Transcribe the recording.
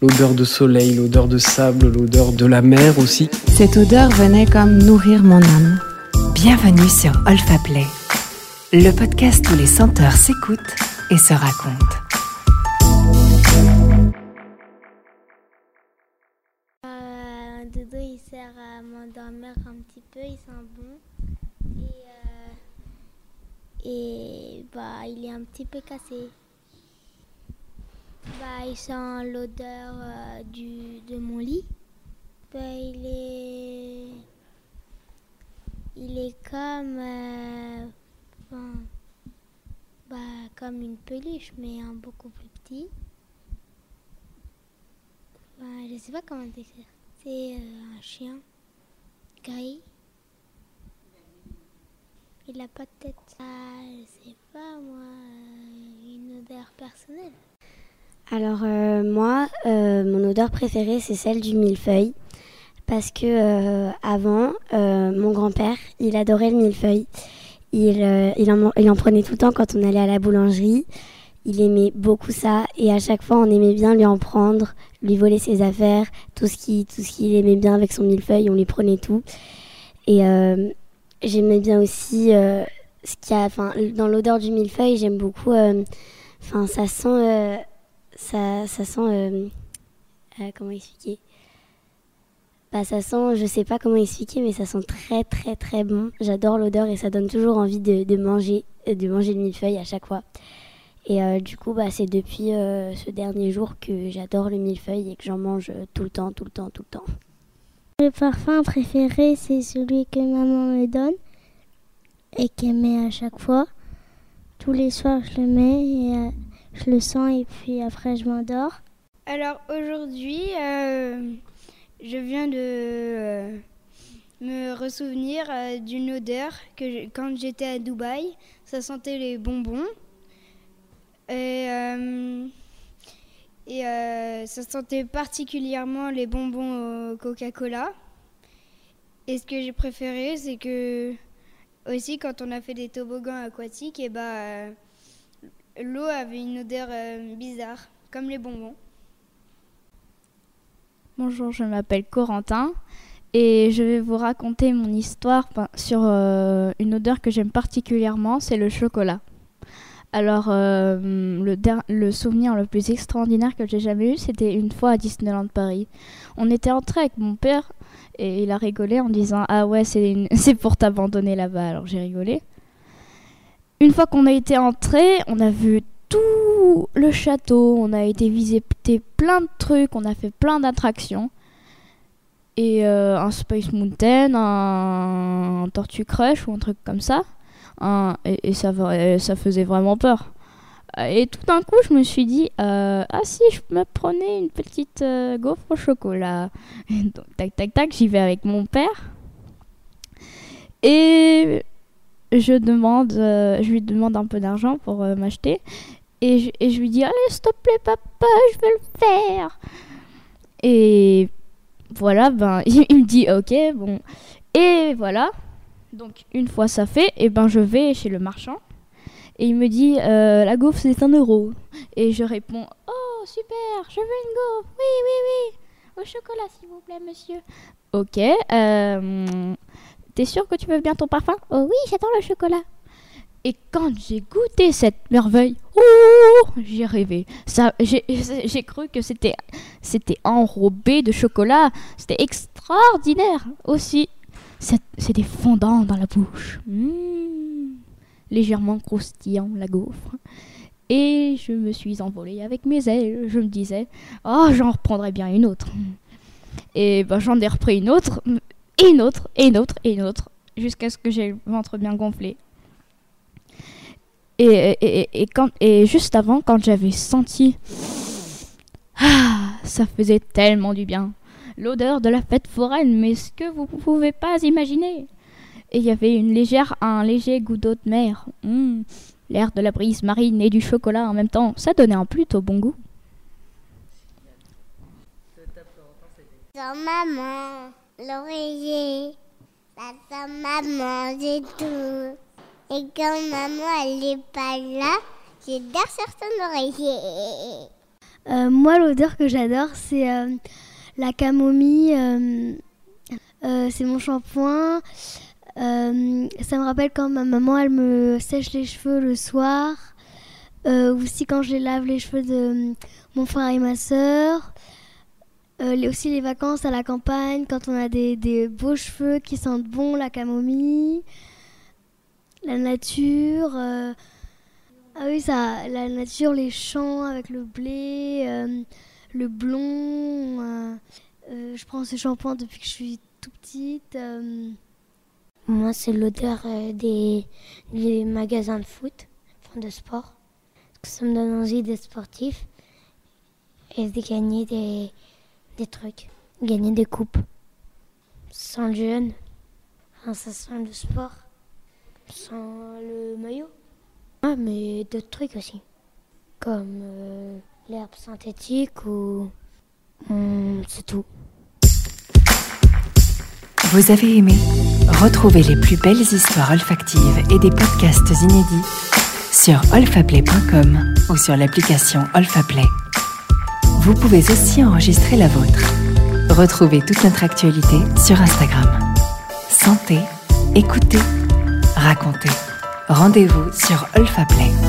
L'odeur de soleil, l'odeur de sable, l'odeur de la mer aussi. Cette odeur venait comme nourrir mon âme. Bienvenue sur Olfaplay, le podcast où les senteurs s'écoutent et se racontent. Euh, dodo, il sert à m'endormir un petit peu, il sent bon. Et, euh, et bah, il est un petit peu cassé. Bah, il sent l'odeur euh, de mon lit. Bah, il est. Il est comme. euh, bah, comme une peluche, mais un beaucoup plus petit. Bah, je sais pas comment décrire. C'est euh, un chien gris. Il a pas de tête. Ah, je sais pas moi, une odeur personnelle. Alors euh, moi, euh, mon odeur préférée, c'est celle du millefeuille. Parce que euh, avant, mon grand-père, il adorait le millefeuille. Il, en, prenait tout le temps quand on allait à la boulangerie. Il aimait beaucoup ça et à chaque fois, on aimait bien lui en prendre, lui voler ses affaires, tout ce qu'il aimait bien avec son millefeuille, on lui prenait tout. Et j'aimais bien aussi ce qu'il y a, dans l'odeur du millefeuille, j'aime beaucoup. Enfin, ça sent, ça, ça sent, euh, euh, comment expliquer? Bah, ça sent, je sais pas comment expliquer, mais ça sent très très très bon. J'adore l'odeur et ça donne toujours envie de, de manger, euh, de manger le millefeuille à chaque fois. Et euh, du coup, bah, c'est depuis euh, ce dernier jour que j'adore le millefeuille et que j'en mange euh, tout le temps, tout le temps, tout le temps. Le parfum préféré, c'est celui que maman me donne et qu'elle met à chaque fois. Tous les soirs, je le mets et euh, je le sens et puis après, je m'endors. Alors aujourd'hui, euh, je viens de euh, me ressouvenir euh, d'une odeur que quand j'étais à Dubaï, ça sentait les bonbons. Et, et ça sentait particulièrement les bonbons au Coca-Cola. Et ce que j'ai préféré, c'est que aussi quand on a fait des toboggans aquatiques, et bah, euh, l'eau avait une odeur euh, bizarre, comme les bonbons. Bonjour, je m'appelle Corentin et je vais vous raconter mon histoire sur euh, une odeur que j'aime particulièrement, c'est le chocolat. Alors, euh, le, souvenir le plus extraordinaire que j'ai jamais eu, c'était une fois à Disneyland Paris. On était entré avec mon père et il a rigolé en disant Ah ouais, c'est pour t'abandonner là-bas. Alors j'ai rigolé. Une fois qu'on a été entré, on a vu tout le château, on a été visiter plein de trucs, on a fait plein d'attractions. Et euh, un Space Mountain, un, Tortue Crush ou un truc comme ça. Et ça, faisait vraiment peur. Et tout d'un coup, je me suis dit, euh, ah si, je me prenais une petite euh, gaufre au chocolat. Donc, tac, tac, tac, j'y vais avec mon père. Et je demande, euh, je lui demande un peu d'argent pour euh, m'acheter. Et je, lui dis, allez, s'il te plaît, papa, je veux le faire. Et voilà, ben, il, il me dit, ok, bon. Et voilà. Donc, une fois ça fait, et ben, je vais chez le marchand. Et il me dit, euh, la gaufre, c'est un euro. Et je réponds, oh, super, je veux une gaufre. Oui, oui, oui. Au chocolat, s'il vous plaît, monsieur. Ok. T'es sûr que tu veux bien ton parfum? Oh oui, j'adore le chocolat. Et quand j'ai goûté cette merveille, oh, j'ai rêvé. Ça, j'ai, cru que c'était, c'était enrobé de chocolat. C'était extraordinaire aussi. C'est, c'était fondant dans la bouche. Mmh. Légèrement croustillant la gaufre. Et je me suis envolée avec mes ailes. Je me disais, oh, j'en reprendrai bien une autre. Et ben, j'en ai repris une autre, et une autre, et une autre, et une autre, jusqu'à ce que j'ai le ventre bien gonflé. Et, et, et, quand, et juste avant, quand j'avais senti... Ah, ça faisait tellement du bien. L'odeur de la fête foraine, mais ce que vous ne pouvez pas imaginer. Et il y avait une légère, un léger goût d'eau de mer. Mmh. L'air de la brise marine et du chocolat en même temps, ça donnait un plutôt bon goût. Maman, l'oreiller, ça sent maman, c'est tout. Et quand maman elle est pas là, j'ai sur son oreiller. Euh, moi, l'odeur que j'adore, c'est euh, la camomille. euh, c'est mon shampoing. Ça me rappelle quand ma maman, elle me sèche les cheveux le soir. Euh, aussi quand je lave les cheveux de mon frère et ma sœur. Euh, aussi les vacances à la campagne, quand on a des, beaux cheveux qui sentent bon, la camomille. La nature. euh, ah oui, ça, la nature, les champs avec le blé, euh, le blond. je prends ce shampoing depuis que je suis tout petite. Moi, c'est l'odeur des, magasins de foot, enfin de sport. Que ça me donne envie d'être sportif et de gagner des, des trucs, gagner des coupes. Sent le jeune, ça le sport, sent le maillot. Ah, mais d'autres trucs aussi, comme euh, l'herbe synthétique ou. Hum, c'est tout. Vous avez aimé Retrouvez les plus belles histoires olfactives et des podcasts inédits sur olfaplay.com ou sur l'application Olfaplay. Vous pouvez aussi enregistrer la vôtre. Retrouvez toute notre actualité sur Instagram. Sentez, écoutez, racontez. Rendez-vous sur Olfaplay.